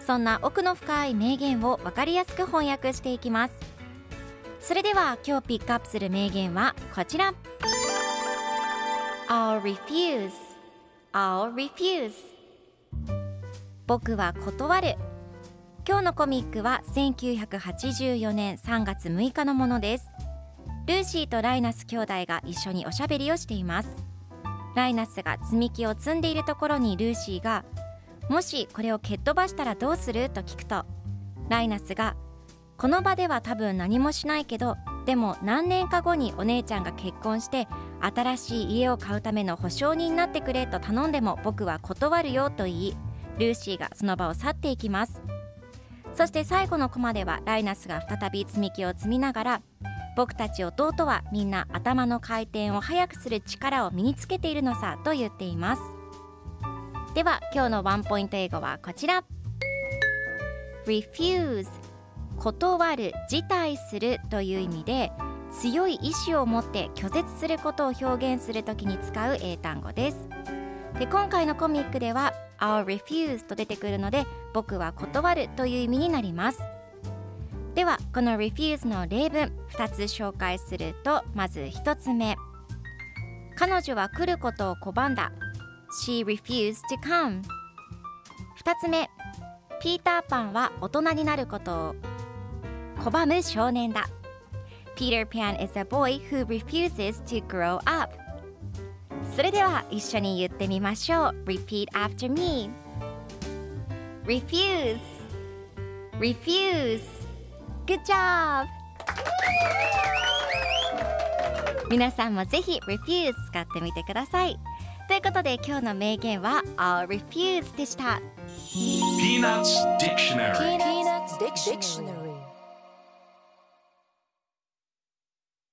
そんな奥の深い名言を分かりやすく翻訳していきます。それでは今日ピックアップする名言はこちら。I'll refuse. I'll refuse. 僕は断る。今日のコミックは1984年3月6日のものです。ルーシーとライナス兄弟が一緒におしゃべりをしています。ライナスが積み木を積んでいるところにルーシーがもしこれを蹴っ飛ばしたらどうする？と聞くとライナスがこの場では多分何もしないけどでも何年か後にお姉ちゃんが結婚して新しい家を買うための保証人になってくれと頼んでも僕は断るよと言いルーシーがその場を去っていきます。そして最後のコマではライナスが再び積み木を積みながら僕たち弟はみんな頭の回転を速くする力を身につけているのさと言っています。では今日のワンポイント英語はこちら。Refuse 断る辞退するという意味で強い意志を持って拒絶することを表現するときに使う英単語です。で今回のコミックでは I'll refuse と出てくるので僕は断るという意味になります。ではこの refuse の例文2つ紹介するとまず1つ目。彼女は来ることを拒んだ。She refused to come 2つ目ピーターパンは大人になることを拒む少年だ Peter Pan is a boy who refuses to grow up それでは一緒に言ってみましょう Repeat after me Refuse Refuse Good job 皆さんもぜひ Refuse 使ってみてくださいということで今日の名言は I'll refuse でした。